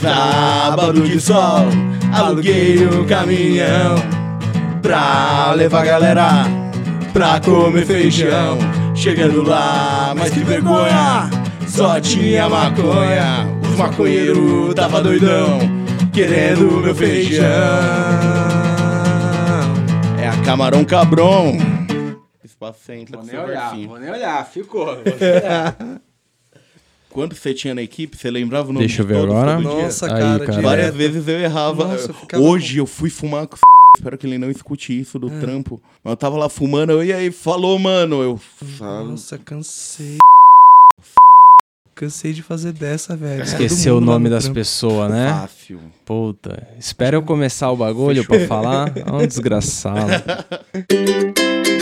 Sábado de sol, aluguei um caminhão pra levar a galera pra comer feijão. Chegando lá, mas que vergonha, só tinha maconha. Os maconheiros tava doidão, querendo meu feijão. É a Camarão Cabron. Espaço entra Vou com nem olhar, vou nem olhar, ficou. Quando você tinha na equipe, você lembrava o nome Deixa eu ver todos agora. Nossa, Aí, cara. Várias vezes eu errava. Nossa, eu Hoje eu fui fumar com Espero que ele não escute isso do trampo. Mas eu tava lá fumando, eu, e aí, falou, mano. Eu. Nossa, cansei. Cansei de fazer dessa, velho. Esqueceu o nome no das trampo. pessoas, né? Fácil. Puta. Espera eu começar o bagulho pra falar. É um desgraçado.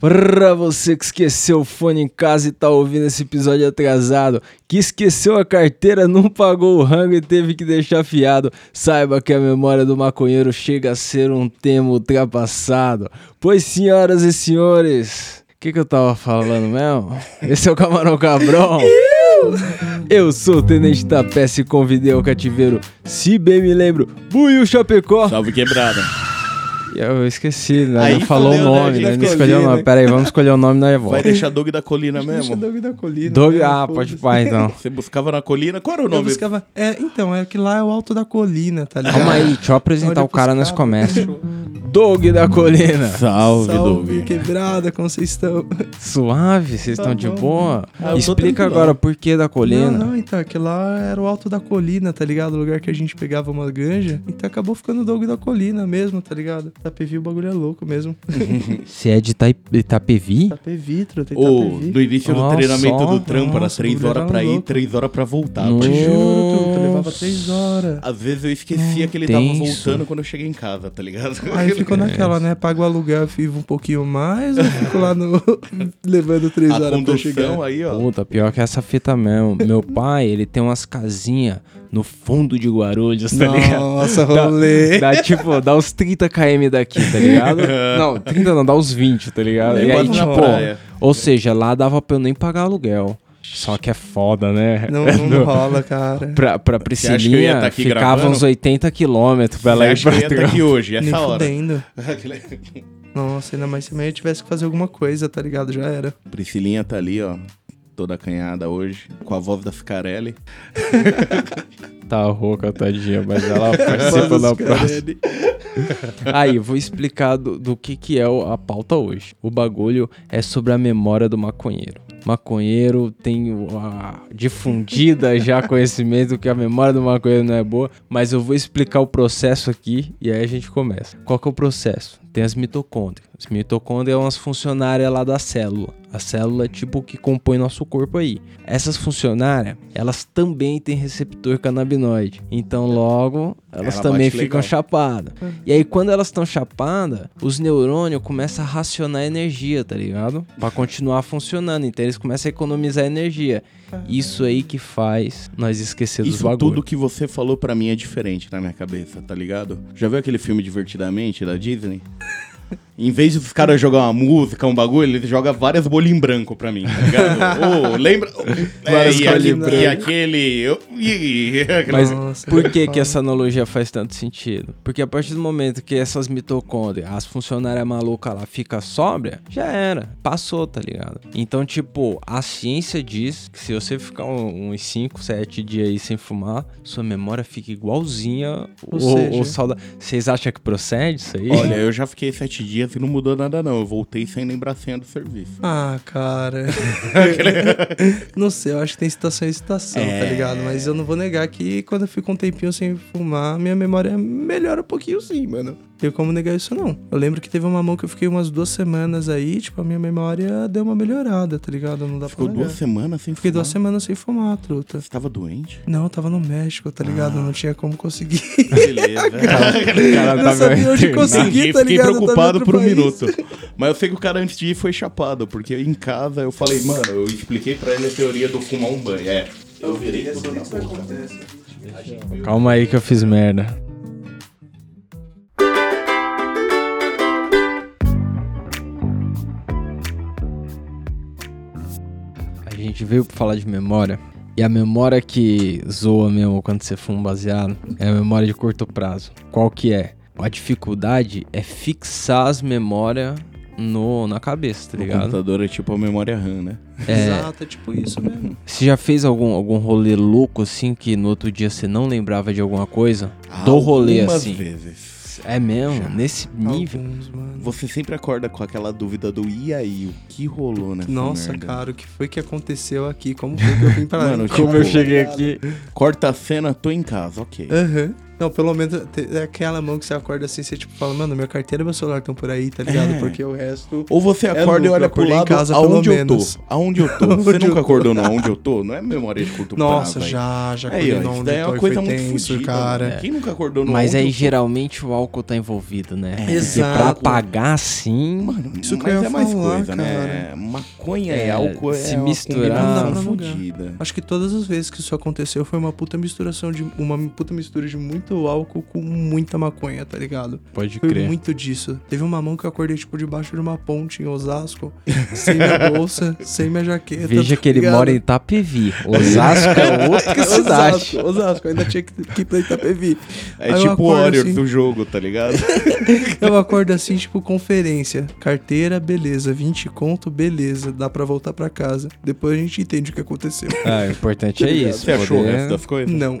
Pra você que esqueceu o fone em casa e tá ouvindo esse episódio atrasado, que esqueceu a carteira, não pagou o rango e teve que deixar fiado, saiba que a memória do maconheiro chega a ser um tema ultrapassado. Pois, senhoras e senhores, o que, que eu tava falando mesmo? Esse é o Camarão Cabrão. Eu sou o Tenente Tapece e convidei ao cativeiro, se bem me lembro, Buiu Chapecó. Salve quebrada. Eu esqueci, né? Aí Não falou o né? Nome, né? Não escolheu, o nome. né? Pera aí, vamos escolher o nome na Vai volta. deixar Doug da colina Deixa mesmo? Doug da colina. Doug, né? ah, pode pá, então. Você buscava na colina? Qual era o Eu nome? buscava... É, então, é que lá é o alto da colina, tá ligado? Calma aí, deixa eu apresentar Olha o cara começa. fechou. Doug da Colina. Salve, Salve, Doug. quebrada, como vocês estão? Suave, vocês Tá estão de bom. boa? Ah, eu Explica agora por que da colina. Não, não, então, é que lá era o alto da colina, tá ligado? O lugar que a gente pegava uma ganja. Então acabou ficando o Doug da colina mesmo, tá ligado? Itapevi o bagulho é louco mesmo. Você é de Ita- Itapevi? Itapevi, truta, Ô, Itapevi. do início do Nossa, treinamento do trampo, era nossa, três o bagulho horas era pra ir, louco. três horas pra voltar. Nossa. Te juro, truta, levava três horas. Às vezes eu esquecia que ele tava Tenso. voltando quando eu cheguei em casa, tá ligado? Aí ficou naquela, né? Pago o aluguel, vivo um pouquinho mais, ou fico lá no. levando três A horas pra chegar. condução aí, ó. Puta, pior que essa fita mesmo. Meu pai, ele tem umas casinhas no fundo de Guarulhos, tá ligado? Nossa, rolê. Dá tipo, dá uns 30 km daqui, tá ligado? Não, 30 não, dá uns 20, tá ligado? E aí, tipo, praia. ou seja, lá dava pra eu nem pagar aluguel. Só que é foda, né? Não, não rola, cara. Pra, pra eu Priscilinha tá aqui ficava gravando? uns 80 quilômetros pra ela ir acha que pra eu ia trampo. aqui hoje, Nem essa hora. fudendo. Nossa, ainda mais se amanhã eu tivesse que fazer alguma coisa, tá ligado? Já era. Priscilinha tá ali, ó. Toda acanhada hoje, com a voz da Ficarelli. Tá rouca, tadinha, mas ela participa da próxima. Aí, eu vou explicar do, do que, que é a pauta hoje. O bagulho é sobre a memória do maconheiro. Maconheiro tem o- a difundida já conhecimento que a memória do maconheiro não é boa, mas eu vou explicar o processo aqui e aí a gente começa. Qual que é o processo? Tem as mitocôndrias. As mitocôndrias são umas funcionárias lá da célula. A célula é tipo o que compõe nosso corpo aí. Essas funcionárias, elas também têm receptor canabinoide. Então, logo, elas Ela também ficam legal. chapadas. E aí, quando elas estão chapadas, os neurônios começam a racionar energia, tá ligado? Pra continuar funcionando. Então, eles começam a economizar energia. Isso aí que faz nós esquecer dos Isso bagulhos. tudo que você falou pra mim é diferente na minha cabeça, tá ligado? Já viu aquele filme Divertidamente da Disney? Em vez dos caras jogar uma música, um bagulho, eles jogam várias bolinhas em branco pra mim, tá ligado? Ô, lembra? É, Várias e, bolinhas aquele, em branco. e aquele. eu- e- Mas Nossa, por que que essa analogia faz tanto sentido? Porque a partir do momento que essas mitocôndrias, as funcionárias malucas lá, fica sóbria, já era. Passou, tá ligado? Então, tipo, a ciência diz que se você ficar uns 5, 7 dias aí sem fumar, sua memória fica igualzinha Ou o, seja- o sauda... Vocês acham que procede isso aí? Olha, eu já fiquei sete dias e não mudou nada, não. Eu voltei sem lembrar a senha do serviço. Ah, cara. não sei, eu acho que tem citação e citação, É. tá ligado? Mas eu não vou negar que quando eu fico um tempinho sem fumar, minha memória melhora um pouquinho sim, mano. Tem como negar isso não. Eu lembro que teve uma mão que eu fiquei umas duas semanas aí, tipo, a minha memória deu uma melhorada, tá ligado? Não dá Ficou pra negar. duas semanas sem Fiquei fumar? duas semanas sem fumar, truta. Você tava doente? Não, eu tava no México, tá ligado? Não tinha como conseguir. Beleza. Cara não tá sabia meio onde conseguir, Fiquei, tá fiquei ligado? Em preocupado por um país. minuto. Mas eu sei que o cara antes de ir foi chapado, porque em casa eu falei, mano, eu expliquei pra ele a teoria do fumar um banho. É, eu virei tudo na boca. Calma aí que eu fiz merda. Gente veio pra falar de memória. E a memória que zoa mesmo quando você fuma um baseado é a memória de curto prazo. Qual que é? A dificuldade é fixar as memórias no, na cabeça, tá O ligado? computador é tipo a memória RAM, né? É. Exato, é tipo isso mesmo. Você já fez algum, algum rolê louco assim que no outro dia você não lembrava de alguma coisa? Do rolê Algumas assim. É mesmo? Já. Nesse nível? Alguns. Você sempre acorda com aquela dúvida do e aí, o que rolou nessa Nossa, merda? cara, o que foi que aconteceu aqui? Como foi que eu vim pra Mano, Como tipo, eu cheguei aqui. Corta a cena, tô em casa, ok. Aham. Não, pelo menos é aquela mão que você acorda assim, você tipo fala, mano, minha carteira e meu celular estão por aí, tá ligado? É. Porque o resto. Ou você É acorda e lucro, olha pro lado casa, aonde pelo eu tô. menos. Aonde eu tô. Você eu nunca tô. acordou no aonde eu tô? Não é memória de curto Nossa, prazo. aí. já, já Aí, acordei isso onde daí é eu uma tô, coisa muito tenso, cara. mano. Quem nunca acordou no Mas onde aí eu tô? geralmente o álcool tá envolvido, né? É. Porque Exato. pra apagar assim. Mano, Isso que eu é mais falar, coisa, né? Maconha e É, álcool se é uma misturar- Não. Acho que todas as vezes que isso aconteceu foi uma puta misturação de. Uma puta mistura de muito álcool com muita maconha, tá ligado? Pode Foi crer. muito disso. Teve uma mão que eu acordei, tipo, debaixo de uma ponte em Osasco, sem minha bolsa, sem minha jaqueta. Veja tá que ele mora em Itapevi. Osasco é outra cidade. Osasco, Osasco, ainda tinha que, que ir pra Itapevi. É Aí tipo o acordo Warriors assim- do jogo, tá ligado? Eu acordo assim, tipo, conferência. Carteira, beleza. 20 conto, beleza. Dá pra voltar pra casa. Depois a gente entende o que aconteceu. Ah, o importante é isso. Você achou o poder- resto das coisas? Não.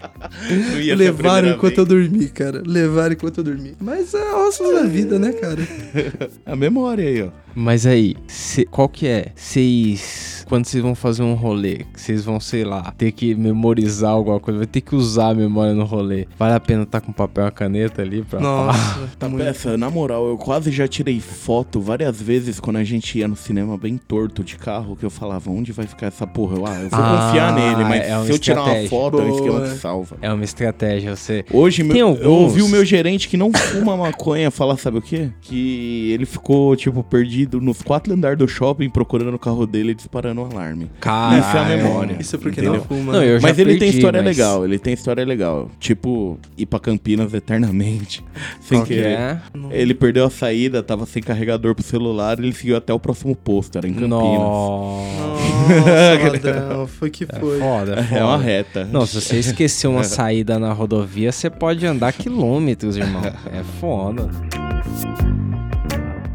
Levaram enquanto vez. eu dormi, cara. Levaram enquanto eu dormi. Mas é ossos da vida, né, cara? A memória aí, ó. Mas aí, cê- qual que é? Vocês. Quando vocês vão fazer um rolê, vocês vão, sei lá, ter que memorizar alguma coisa, vai ter que usar a memória no rolê. Vale a pena estar com papel e caneta ali pra. Nossa, Tá muito. peça, na moral, eu quase já tirei foto várias vezes quando a gente ia no cinema bem torto de carro, que eu falava, onde vai ficar essa porra? Eu, ah, eu vou Ah, confiar nele, mas é se eu tirar uma foto, é um esquema Boa. que salva. É uma estratégia, você. Hoje, meu, Tem eu alguns- ouvi o meu gerente que não fuma maconha falar, sabe o quê? Que ele ficou, tipo, perdido nos quatro andares do shopping procurando o carro dele e disparando o alarme. Caralho. Essa é a memória. Isso é porque Entendeu? não fuma. Não, né? eu já Mas ele tem perdi, história mas- legal, ele tem história legal. Tipo, ir pra Campinas eternamente. sem Qual que querer. é? Ele perdeu a saída, tava sem carregador pro celular, ele seguiu até o próximo posto, era em Campinas. Nossa. Nossa, ladrão. Foi que foi. Foda, foda. É uma reta. Se você esquecer uma saída na rodovia, você pode andar quilômetros, irmão. É foda.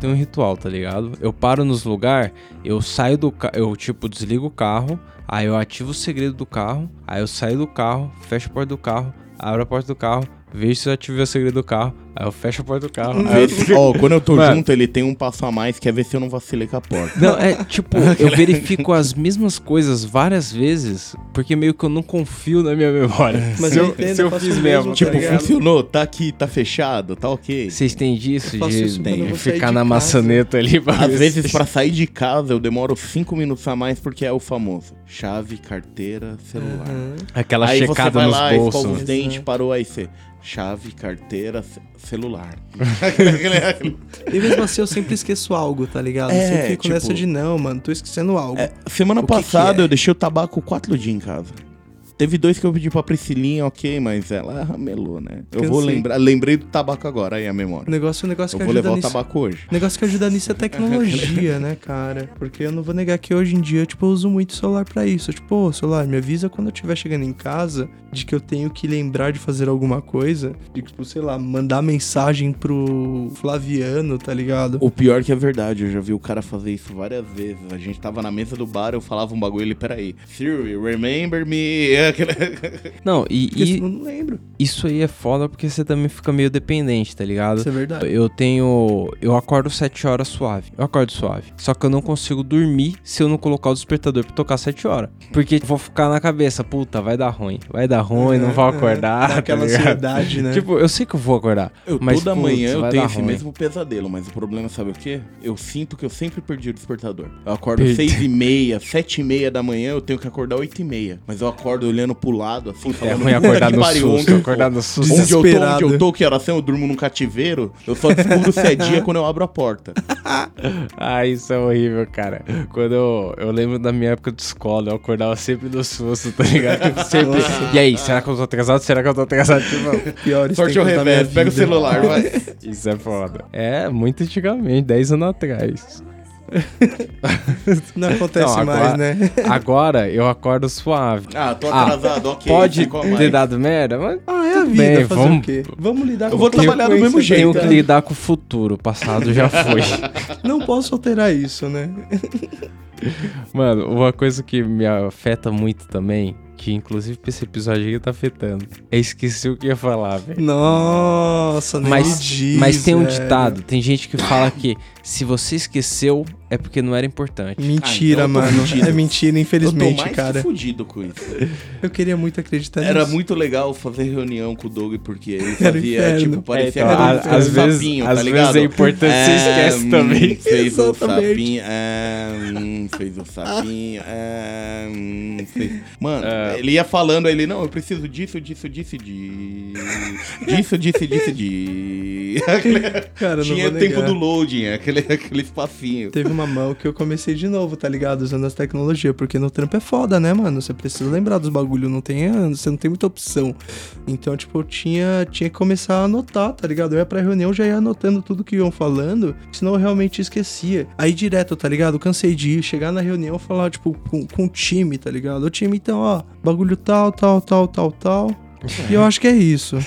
Tem um ritual, tá ligado? Eu paro nos lugares, eu saio do carro, eu tipo desligo o carro, aí eu ativo o segredo do carro, aí eu saio do carro, fecho a porta do carro, abro a porta do carro, vejo se eu ativei o segredo do carro, aí eu fecho a porta do carro. aí eu- Ó, quando eu tô Mano. junto, ele tem um passo a mais, que é ver se eu não vacilei com a porta. Não, é tipo, eu verifico as mesmas coisas várias vezes, porque meio que eu não confio na minha memória. Mas se eu eu, entendo, se eu eu faço fiz o mesmo, mesmo, tá tipo, ligado? funcionou, tá aqui, tá fechado, tá ok. Vocês têm disso? De, isso de ficar de na casa. maçaneta ali pra Às vezes, pra sair de casa, eu demoro cinco minutos a mais, porque é o famoso. Chave, carteira, celular. Aham. Aquela aí você checada vai nos lá, escova bolsos. os dentes, parou, aí você... Chave, carteira, ce- celular. E mesmo assim eu sempre esqueço algo, tá ligado? É, sempre fico tipo- nessa de não, mano, tô esquecendo algo. É, semana O que passada que é? eu deixei o tabaco quatro dias em casa. Teve dois que eu pedi pra Priscilinha, ok, mas ela ramelou, né? Eu vou Cansei. lembrar. Lembrei do tabaco agora, aí a memória. O negócio, o negócio Eu que vou levar o nisso. tabaco hoje. O negócio que ajuda nisso é tecnologia, né, cara? Porque eu não vou negar que hoje em dia, tipo, eu uso muito o celular pra isso. Tipo, ô, celular, me avisa quando eu estiver chegando em casa de que eu tenho que lembrar de fazer alguma coisa. De, tipo, sei lá, mandar mensagem pro Flaviano, tá ligado? O pior que é verdade, eu já vi o cara fazer isso várias vezes. A gente tava na mesa do bar, eu falava um bagulho, ele, peraí. Siri, remember me. Não, e, Porque e eu não lembro. isso aí é foda porque você também fica meio dependente, tá ligado? Isso é verdade. Eu tenho. Eu acordo 7 horas suave. Eu acordo suave. Só que eu não consigo dormir se eu não colocar o despertador pra tocar 7 horas. Porque vou ficar na cabeça, puta, vai dar ruim. Vai dar ruim, não vou acordar. Dá tá aquela ligado? ansiedade, né? Tipo, eu sei que eu vou acordar. Eu, mas toda putz, manhã eu tenho esse ruim. mesmo pesadelo, mas o problema sabe o quê? Eu sinto que eu sempre perdi o despertador. Eu acordo Perdi. seis e meia, sete e meia da manhã, eu tenho que acordar oito e meia. Mas eu acordo olhando pro lado, assim, É falando... ruim acordar "Puta no que pariu, susto. onde eu tô?" Acordar no susto. Onde eu tô, onde eu tô, que oração, eu durmo num cativeiro, eu só descubro se é dia quando eu abro a porta. Ah, isso é horrível, cara. Quando eu, eu lembro da minha época de escola, eu acordava sempre no susto, tá ligado? Tipo, sempre. E aí, será que eu tô atrasado? Será que eu tô atrasado? Tipo, Pior Sorte ao revés, pega o celular, vai. isso é foda. É, muito antigamente, 10 anos atrás. Não acontece Não, mais, agora- né? Agora eu acordo suave. Ah, tô Ah, atrasado, ok. Pode ficou mais. ter dado merda, mas Ah, é a vida, bem, fazer vamos- o quê? Vamos lidar Eu com vou trabalhar do mesmo jeito, tenho que lidar com o futuro. O passado já foi. Não posso alterar isso, né? Mano, uma coisa que me afeta muito também, que inclusive pra esse episódio aqui tá afetando, é esqueci o que ia falar, velho. Nossa, nem Mas, diz, mas tem um velho. ditado, tem gente que fala que se você esqueceu é porque não era importante. Mentira, Ah, então eu mano. fudido. É mentira, Eu tô infelizmente, mais cara. que fudido com isso. Eu queria muito acreditar Era nisso. muito legal fazer reunião com o Doug, porque ele Era fazia, tipo, parecia então, que a- era um às vezes- sapinho, às tá vezes ligado? é importante, você esquece hum, também. Fez o Exatamente. sapinho, é, hum, fez o sapinho, é, hum, fez... Mano, É. ele ia falando, aí ele, não, eu preciso disso, disso, disso, de... Disso, disso, disso, Cara, Tinha tempo do loading, aquele, aquele espacinho. Teve uma mão que eu comecei de novo, tá ligado? Usando as tecnologias, porque no trampo é foda, né, mano? Você precisa lembrar dos bagulho, não tem, você não tem muita opção. Então, tipo, eu tinha, tinha que começar a anotar, tá ligado? Eu ia pra reunião, já ia anotando tudo que iam falando, senão eu realmente esquecia. Aí direto, tá ligado? Cansei de ir, chegar na reunião, falar, tipo, com, com o time, tá ligado? O time, então, ó, bagulho tal, tal, tal, tal, tal. E eu acho que é isso.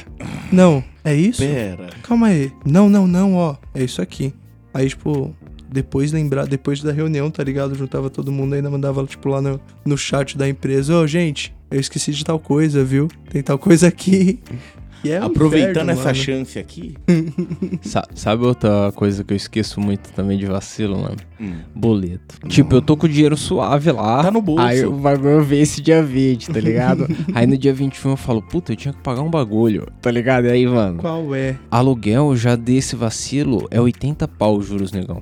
Não, é isso? Pera. Calma aí. Não, não, não, ó. É isso aqui. Aí, tipo, depois lembrar, depois da reunião, tá ligado? Juntava todo mundo ainda mandava, tipo, lá no, no chat da empresa. Ô, gente, eu esqueci de tal coisa, viu? Tem tal coisa aqui. E é um Aproveitando inferno, essa mano. chance aqui... Sa- sabe outra coisa que eu esqueço muito também de vacilo, mano? hum, Boleto. Tipo, eu tô com o dinheiro suave lá. Tá no bolso. Aí o bagulho vem esse dia 20, tá ligado? aí no dia 21 eu falo, puta, eu tinha que pagar um bagulho, tá ligado? E aí, mano, Qual é? aluguel já desse vacilo é 80 pau, juros, negão.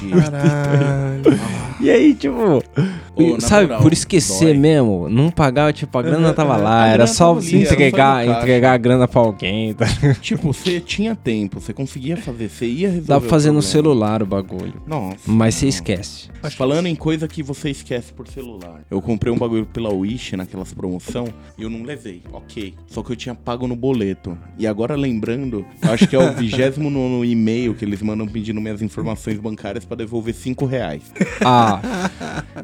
dia. Caralho. E aí, tipo, Sabe, moral, por esquecer dói. mesmo, não pagar, tipo, a grana tava lá, era só ali, era entregar, entregar a grana pra alguém, tá? Tipo, você tinha tempo, você conseguia fazer, você ia resolver. Dá pra fazer no celular o bagulho. Nossa. Mas você esquece. Falando em coisa que você esquece por celular. Eu comprei um bagulho pela Wish naquelas promoção e eu não levei. Ok. Só que eu tinha pago no boleto. E agora lembrando, eu acho que é o 29 e-mail que eles mandam pedindo minhas informações bancárias pra devolver 5 reais. Ah,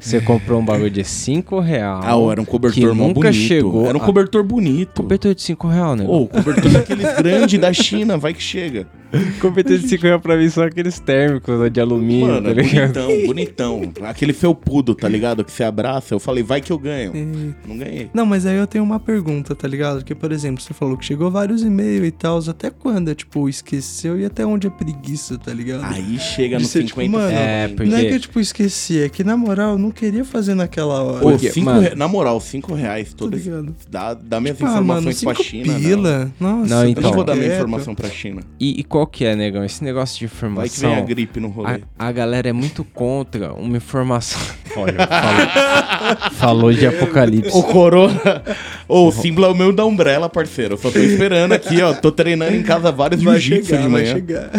você comprou um bagulho de 5 real. Ah, era um cobertor mó nunca bonito. chegou. Era um Ah, cobertor bonito. Cobertor de 5 real, né? Ô, cobertor daqueles grandes da China, vai que chega. De 5 real pra mim são aqueles térmicos né, de alumínio, Mano, tá é ligado? bonitão, bonitão. Aquele felpudo, tá ligado? Que você abraça. Eu falei, vai que eu ganho. E- Não ganhei. Não, mas aí eu tenho uma pergunta, tá ligado? Que, por exemplo, você falou que chegou vários e-mails e tal, até quando é, tipo, esqueceu e até onde é preguiça, tá ligado? Aí chega De no ser, tipo, 50 mano, É, porque- Não é que eu, tipo, esqueci, é que, na moral, eu não queria fazer naquela hora. Pô, Porque, cinco re- Na moral, 5 reais tá todas. ligado? Dá, dá minhas Ah, mano, informações pra China. Não. pila. Nossa, Não, Eu então. não vou dar minha informação pra China. E, e qual que é, negão? Esse negócio de Vai que vem informação. a gripe no rolê. A, a galera é muito contra uma informação. Olha, falou, falou de apocalipse. O Corona. Ô, o símbolo é o meu da Umbrella, parceiro. Eu só tô esperando aqui, ó. Tô treinando em casa vários jiu-jitsu de vai manhã. chegar.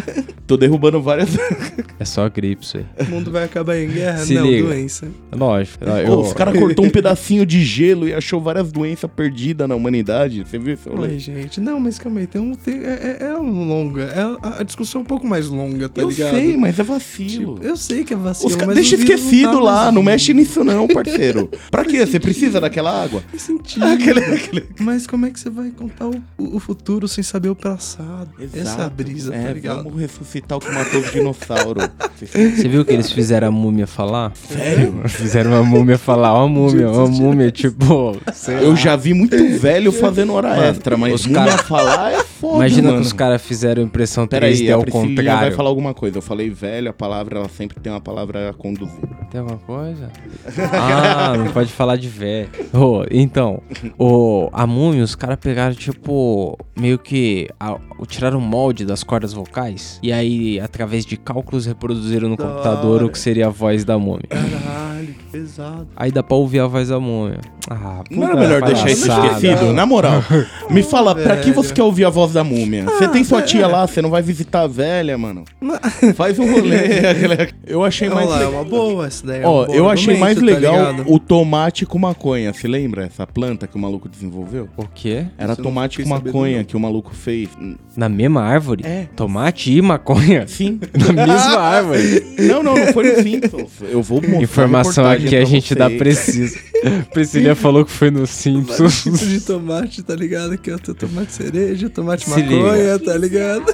Tô derrubando várias. É só gripe isso aí. O mundo vai acabar em guerra? Se não, liga. doença. Lógico. Eu, os caras cortou um pedacinho de gelo e achou várias doenças perdidas na humanidade. Você viu isso? Ai, gente. Não, mas calma aí. Tem um, tem, é, é, é longa. É, a, a discussão é um pouco mais longa, tá eu ligado? sei, mas é vacilo. Tipo, eu sei que é vacilo, Os ca- mas Deixa vírus esquecido tá lá, vivo. Mexe nisso não, parceiro. Pra quê? Você precisa daquela água? Faz sentido. Aquele, aquele... Mas como é que você vai contar o, o- o futuro sem saber o passado? Essa é a brisa, é, tá ligado? Vamos ressuscitar o que matou os dinossauros. Você viu que eles fizeram a múmia falar? Sério? Fizeram uma múmia falar, ó a múmia, ó a múmia, tipo. Eu já vi muito velho fazendo hora extra, mas os múmia cara- falar é foda, Imagina mano. que os caras fizeram impressão 3D Peraí, a ao contrário. vai falar alguma coisa. Eu falei velho, a palavra, ela sempre tem uma palavra a conduzir. Tem alguma coisa? Ah, não pode falar de velho. Ô, então, o, a múmia, os caras pegaram, tipo, meio que. a- tiraram o molde das cordas vocais. E aí, através de cálculos, reproduziram no Da computador o hora. que seria a voz da múmia. Caralho, que pesado. Aí dá pra ouvir a voz da múmia. Ah, Não era puta melhor deixar isso palhaçada. esquecido? Na moral, me fala, pra que velho. você quer ouvir a voz da múmia? Você tem sua tia lá, você não vai visitar a velha, mano? Faz um rolê. Eu achei Vamos mais lá, é uma boa essa daí. é Ó, eu achei mais tá legal ligado? o tomate com maconha. Se lembra essa planta que o maluco desenvolveu? O quê? Era não tomate com maconha que o maluco fez. Na mesma árvore? É. Tomate e maconha? Sim. Na mesma árvore. Não, não, não foi no Simpsons. Eu vou mostrar Informação reportagem aqui a gente dá precisa. Priscilia falou que foi no Simpsons. tipos de tomate, tá ligado? Que é o tomate cereja, tomate Se maconha, tá ligado?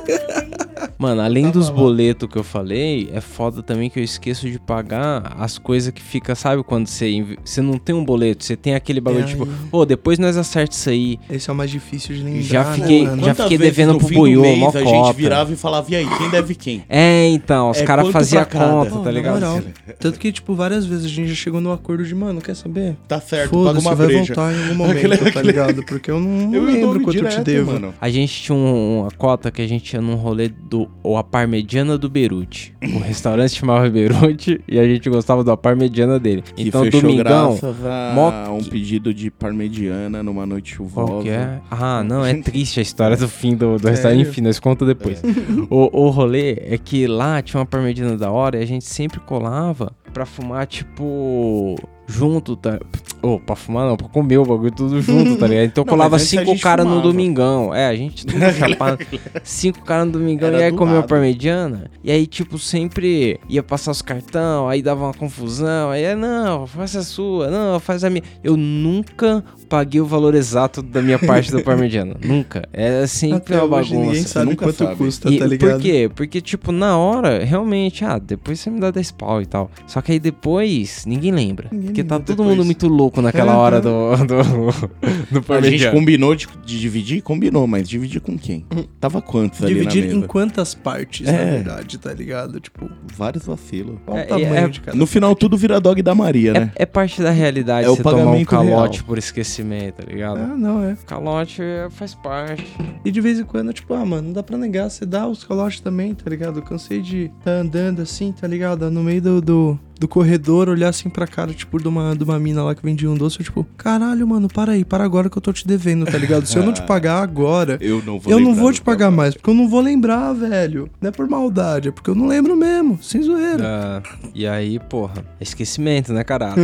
Mano, além Tá dos boletos que eu falei, é foda também que eu esqueço de pagar as coisas que fica, sabe quando você, você não tem um boleto, você tem aquele bagulho É, tipo, ô, depois nós acerta isso aí. Esse é o mais difícil de lembrar, Já né, fiquei- mano? já fiquei devendo no pro mês mó A gente cota. virava e falava, e aí, quem deve quem? É, então, os É caras faziam cada? conta, Pô, tá ligado? moral. Tanto que, tipo, várias vezes a gente já chegou no acordo de, mano, quer saber? Tá certo, paga uma vai breja. voltar em algum momento, Aquele- tá ligado? Porque eu não, Eu o lembro quanto eu te direto, devo. mano. A gente tinha um- uma cota que a gente ia num rolê do ou a parmegiana do Beruti. O restaurante chamava Beruti e a gente gostava da parmegiana dele. Que Então, fechou domingão, a um pedido de parmegiana numa noite chuvosa. Qual que é? Ah, não, é triste a história do fim do, do restaurante. Enfim, nós conta depois. O, o rolê é que lá tinha uma parmegiana da hora e a gente sempre colava pra fumar, tipo, junto, tá? Ô, pra fumar não, pra comer o bagulho tudo junto, tá ligado? Então Não, colava cinco caras no domingão. É, a gente tudo chapado. cinco caras no domingão Era e aí do comeu a lado. parmegiana. E aí, tipo, sempre ia passar os cartão, aí dava uma confusão. Aí, é, não, faz a sua, não, faz a minha. Eu nunca paguei o valor exato da minha parte da parmegiana. nunca. É sempre Até uma hoje ninguém bagunça. sabe nunca quanto sabe. custa, E tá ligado? Por quê? Porque, tipo, na hora, realmente, ah, depois você me dá 10 pau e tal. Só que aí depois, ninguém lembra. Ninguém porque tá lembra todo depois. mundo muito louco naquela Aham. hora do, do, do A gente combinou de, de dividir? Combinou, mas dividir com quem? Tava quantos ali Dividir em quantas partes, na É. verdade, tá ligado? Tipo, Vários vacilos. qual É, o tamanho é- de cada No final tudo vira dog da Maria, né? É, é parte da realidade É o você tomar um pagamento calote real. por esquecimento, tá ligado? Ah, não, é. Calote é, faz parte. E de vez em quando, tipo, ah, mano, não dá pra negar, você dá os calotes também, tá ligado? Eu cansei de tá andando assim, tá ligado? No meio do, do, do corredor, olhar assim pra cara, tipo, de uma, de uma mina lá que vendia um doce, eu, tipo, caralho, mano, para aí, para agora que eu tô te devendo, tá ligado? Se eu não te pagar agora, Eu não vou eu não vou te pagar mais, porque eu não vou lembrar, velho. Não é por maldade, é porque eu não lembro mesmo, sem zoeira. Ah, e aí, porra, esquecimento, né, caralho?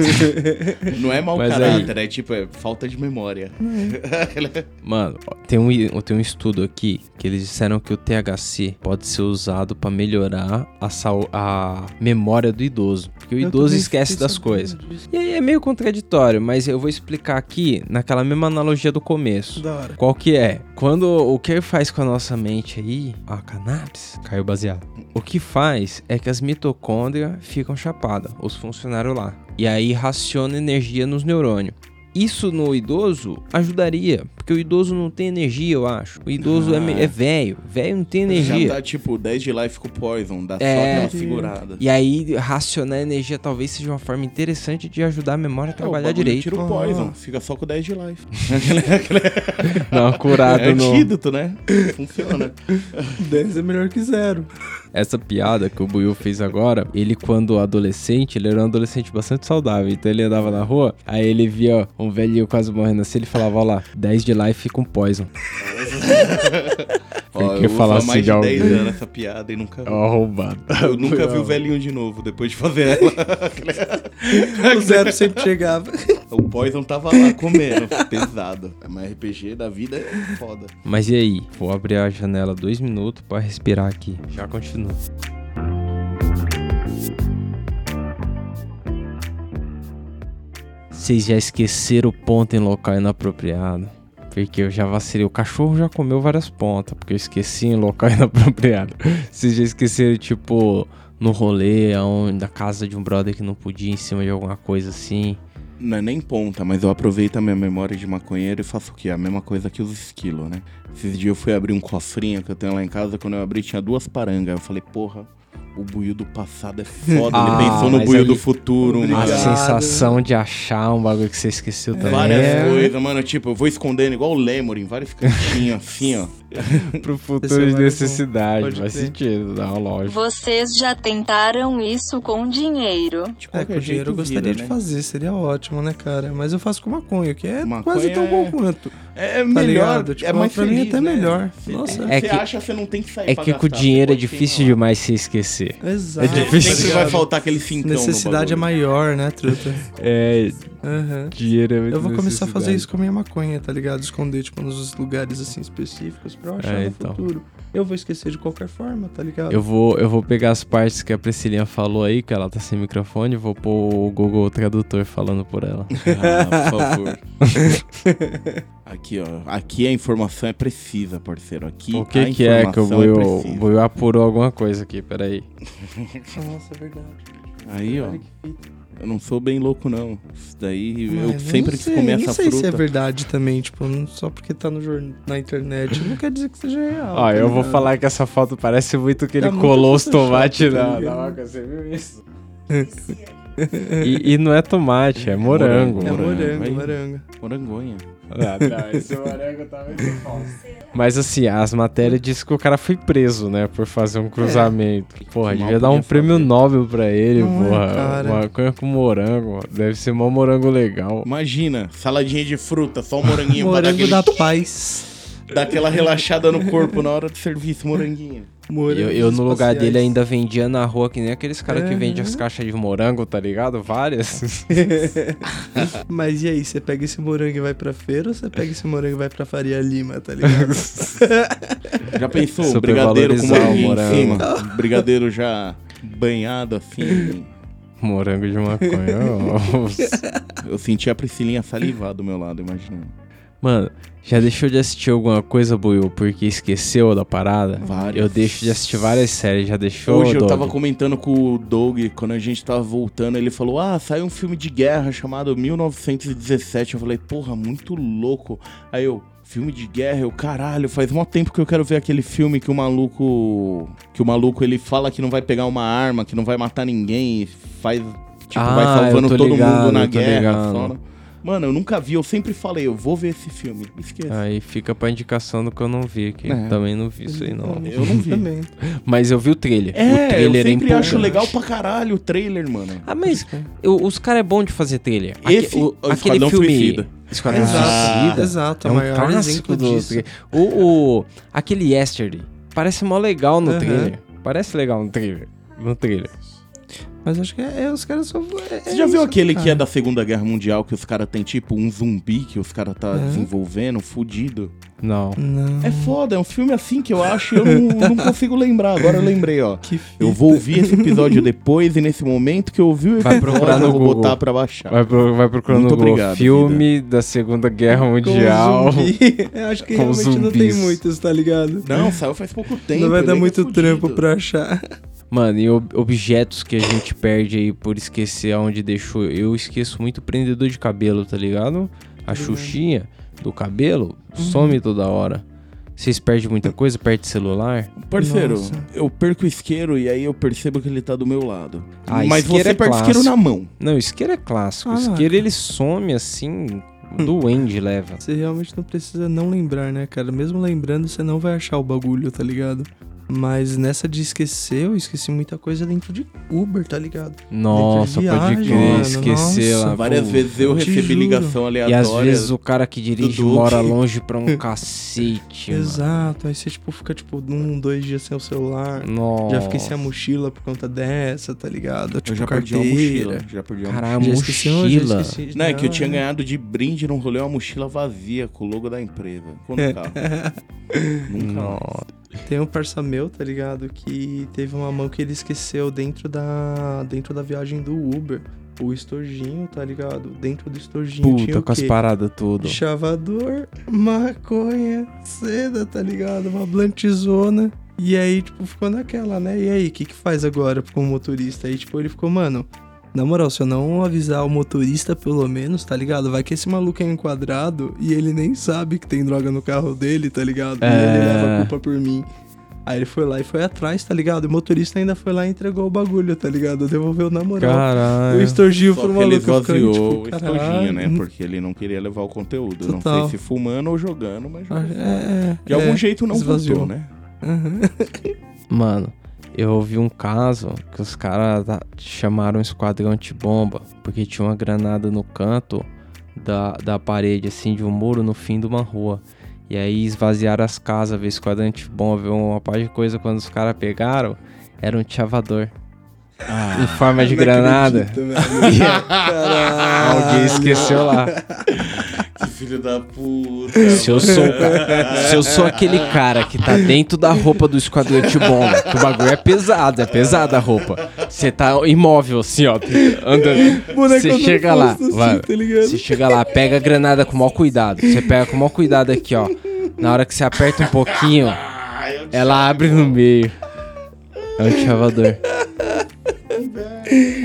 Não é mau Mas caráter, é tipo, é falta de memória. Mano, ó, tem um, tem um estudo aqui que eles disseram que o THC pode ser usado pra melhorar a, a memória do idoso. Porque o Eu idoso esquece das coisas. disso. E aí é meio contraditório, mas eu vou explicar aqui naquela mesma analogia do começo. Da hora. Qual que é? Quando o que faz com a nossa mente aí, a cannabis, caiu baseado. O que faz é que as mitocôndrias ficam chapadas, os funcionários lá. E aí raciona energia nos neurônios. Isso no idoso ajudaria, porque o idoso não tem energia, eu acho. O idoso é, Ah. é velho, velho não tem Já energia. tá tipo 10 de life com poison, dá É. só aquela segurada. E aí racionar energia talvez seja uma forma interessante de ajudar a memória a É, o trabalhar bagulho direito. Tira o Ah. poison, fica só com 10 de life. Dá uma curada É no... antídoto, né? Funciona. 10 é melhor que zero. Essa piada que o Buiu fez agora, ele quando adolescente, ele era um adolescente bastante saudável. Então ele andava na rua, aí ele via um velhinho quase morrendo assim, ele falava, ó lá, 10 de life com poison. Ó, eu falar assim mais de de 10 alguém? anos essa piada e nunca... Ó, roubado. Eu nunca vi o velhinho de novo depois de fazer ela. O zero sempre chegava. O Poison tava lá comendo, pesado. Mas RPG da vida é foda. Mas e aí? Vou abrir a janela dois minutos pra respirar aqui. Já continua. Vocês já esqueceram o ponto em local inapropriado? Porque eu já vacilei. O cachorro já comeu várias pontas, porque eu esqueci em local inapropriado. Vocês já esqueceram, tipo, no rolê, aonde, da casa de um brother que não podia em cima de alguma coisa assim? Não é nem ponta, mas eu aproveito a minha memória de maconheiro e faço o quê? A mesma coisa que os esquilos, né? Esses dias eu fui abrir um cofrinho que eu tenho lá em casa, quando eu abri tinha duas parangas. Eu falei, porra, o buio do passado é foda. Ah, Ele pensou no buio do futuro, A mano. sensação de achar um bagulho que você esqueceu também. Várias é- coisas, mano. Tipo, eu vou escondendo igual o Lemur em vários cantinhos, assim, ó. pro futuro é de necessidade. Pode Faz sentido, dá uma lógica. Vocês já tentaram isso com dinheiro? De É, com dinheiro eu gostaria vira, de né? fazer, seria ótimo, né, cara? Mas eu faço com maconha, que é Maconha quase tão bom é- quanto. É Tá melhor, ligado? Tipo, é mais pra mim é feliz, até né? melhor. Você- Nossa. Você É que- acha você não tem que sair É pra que com gastar, dinheiro é difícil demais se esquecer. Exato. É difícil. Sempre vai faltar aquele cincão Necessidade é maior, né, truta? É, Aham. dinheiro é muito Eu vou começar a fazer isso com a minha maconha, tá ligado? Esconder, tipo, nos lugares assim específicos pra eu achar É, no então. futuro. Eu vou esquecer de qualquer forma, tá ligado? Eu vou, eu vou pegar as partes que a Priscilinha falou aí, que ela tá sem microfone, e vou pôr o Google Tradutor falando por ela. Ah, por favor. Aqui, ó. Aqui a informação é precisa, parceiro. Aqui o a que que é que o Buiu, precisa. o Buiu apurou alguma coisa aqui, peraí. Nossa, é verdade. Aí, ó. Eu não sou bem louco, não. Isso daí, eu não sempre quis sei, comer não essa sei fruta. se é verdade também, tipo, não- só porque tá no jornal, na internet, não quer dizer que seja real. Ó, tá eu vou falar que essa foto parece muito que ele muito colou os tomates tá na, na vaca, você viu isso? e, e não é tomate, é morango. É Morango, morango, aí. morango. Morangonha. Não, esse morango tá falso. Mas assim, as matérias dizem que o cara foi preso, né? Por fazer um cruzamento. Porra, Que mal devia dar um prêmio fazer. Nobel pra ele, Não é, porra. cara. Maconha com morango. Deve ser mó morango legal. Imagina, saladinha de fruta, só um moranguinho pra dar, Morango aquele, da paz. dar aquela relaxada no corpo na hora do serviço, moranguinho. Morango Eu, eu no lugar dele ainda vendia na rua que nem aqueles caras que Uhum. vendem as caixas de morango, tá ligado? Várias. Mas e aí, você pega esse morango e vai pra feira ou você pega esse morango e vai pra Faria Lima, tá ligado? Já pensou? Super brigadeiro com valorizar o moranguinho em morango. cima. Brigadeiro já banhado assim. morango de maconha. Eu senti a Priscilinha salivar do meu lado, imaginando. Mano, já deixou de assistir alguma coisa, Buiu, porque esqueceu da parada? Várias. Eu deixo de assistir várias séries, já deixou, Hoje eu Doug? tava comentando com o Doug, quando a gente tava voltando, ele falou: Ah, saiu um filme de guerra chamado 1917. Eu falei, porra, muito louco. Aí eu, filme de guerra, eu, caralho, faz mó tempo que eu quero ver aquele filme que o maluco. Que o maluco ele fala que não vai pegar uma arma, que não vai matar ninguém, e faz. Tipo, Ah, vai salvando todo ligado, mundo na guerra. ligado. só, né? Mano, eu nunca vi, eu sempre falei, eu vou ver esse filme. Esqueça. Aí fica pra indicação do que eu não vi aqui. É. Também não vi isso aí, não. Eu não vi. Também. Mas eu vi o trailer. o É, eu trailer sempre é acho legal pra caralho o trailer, mano. Ah, mas eu- os caras é bom de fazer trailer. Aque- Esse- o- o aquele Esquadrão filme. Suicida. Esquadrão Exato, Suicida. exato, É o um maior clássico exemplo do disso. trailer. O, o- aquele Yesterday. Parece mó legal no Aham. trailer. Parece legal no trailer. No trailer. Mas acho que é, é, os caras só. É, Você já viu isso, aquele que é cara. da Segunda Guerra Mundial, que os caras têm tipo um zumbi que os caras tá É. desenvolvendo, fudido? Não. Não. É foda, é um filme assim que eu acho e eu não, não consigo lembrar. Agora eu lembrei, ó. Que Eu vou ouvir esse episódio depois e nesse momento que eu ouvi o Vai episódio, procurar no eu vou Google. botar pra baixar. Vai, pro, vai procurando Muito no Google. obrigado, Filme da Segunda Guerra Com Mundial. zumbi. Eu acho que Com realmente não tem zumbis. muitos, tá ligado? Não, saiu faz pouco tempo. não vai dar é muito fudido. trampo pra achar. Mano, e ob- objetos que a gente perde aí por esquecer aonde deixou. Eu esqueço muito prendedor de cabelo, tá ligado? A ligado. xuxinha do cabelo Uhum. some toda hora. Vocês perdem muita coisa? Perde celular? Parceiro, Nossa. eu perco o isqueiro e aí eu percebo que ele tá do meu lado. Ah, Mas você é perde o isqueiro clássico. na mão. Não, isqueiro é clássico. Ah, isqueiro ele some assim. Duende leva. Você realmente não precisa não lembrar, né, cara? Mesmo lembrando, você não vai achar o bagulho, tá ligado? Mas nessa de esquecer, eu esqueci muita coisa dentro de Uber, tá ligado? Nossa, pode viagem, crer, mano, esquecer nossa. lá. Várias pô. vezes eu eu recebi juro. ligação E aleatória. às vezes o cara que dirige mora longe pra um cacete. mano. Exato, aí você, tipo, fica, tipo, um, dois dias sem o celular. Nossa. Já fiquei sem a mochila por conta dessa, tá ligado? Eu Tipo, já perdi uma carteira. mochila. Já perdi uma Caralho, Já esqueci, eu já mochila. esqueci. Não, é que eu Ah, tinha ganhado de brinde num rolê uma mochila vazia com o logo da empresa. Com no carro. Nunca. Nossa. Tem um parça meu, tá ligado? Que teve uma mão que ele esqueceu dentro da, dentro da viagem do Uber. O estojinho, tá ligado? Dentro do estojinho tinha Puta, o com as quê? paradas tudo. Chavador, maconha, seda, tá ligado? Uma blantizona. E aí, tipo, ficou naquela, né? E aí, o que que faz agora com o motorista? Aí, tipo, ele ficou, mano... Na moral, se eu não avisar o motorista, pelo menos, tá ligado? Vai que esse maluco é enquadrado e ele nem sabe que tem droga no carro dele, tá ligado? E É. ele leva a culpa por mim. Aí ele foi lá e foi atrás, tá ligado? E o motorista ainda foi lá e entregou o bagulho, tá ligado? Devolveu na moral. Caralho. Eu extorgiu Só pro que ele maluco. eu fiquei, esvaziou tipo, o estojinho, né? Porque ele não queria levar o conteúdo. Não Total. sei se fumando ou jogando, mas Ah, jogou. É, De algum é, jeito não esvaziou. voltou, né? Uhum. Mano, eu ouvi um caso que os caras chamaram um esquadrão antibomba porque tinha uma granada no canto da, da parede, assim, de um muro no fim de uma rua. E aí esvaziaram as casas, ver esquadrão antibomba, ver uma parte de coisa. Quando os caras pegaram, era um chavador. em forma de granada. acredito. Alguém esqueceu lá. Filho da puta. Se eu sou, se eu sou aquele cara que tá dentro da roupa do esquadrão antibomba, que o bagulho é pesado, é pesada a roupa. Você tá imóvel assim, ó, andando. Você chega lá, assim, vai. tá? Você chega lá, pega a granada com maior cuidado. Você pega com maior cuidado aqui, ó. Na hora que você aperta um pouquinho, ela abre no meio. É um chavador.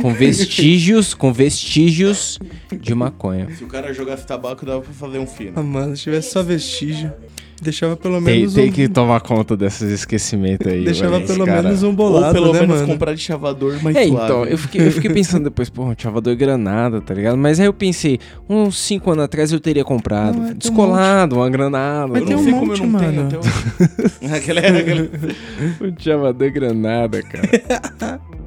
Com vestígios, com vestígios de maconha. Se o cara jogasse tabaco, dava pra fazer um fino. Ah, mano, se tivesse só vestígio, deixava pelo Tem, menos tem um... que tomar conta desses esquecimentos aí. Deixava esse pelo cara. menos um Ou bolado, pelo né, menos mano? comprar de chavador mais É, suave. então, eu fiquei, eu fiquei pensando depois, porra, um chavador granada, tá ligado? Mas aí eu pensei, uns 5 anos atrás eu teria comprado. Não, é, tem um descolado, uma granada. Mas Eu tem não um sei como monte, eu não tenho mano. até hoje. Aquele era aquele... Um chavador granada, cara.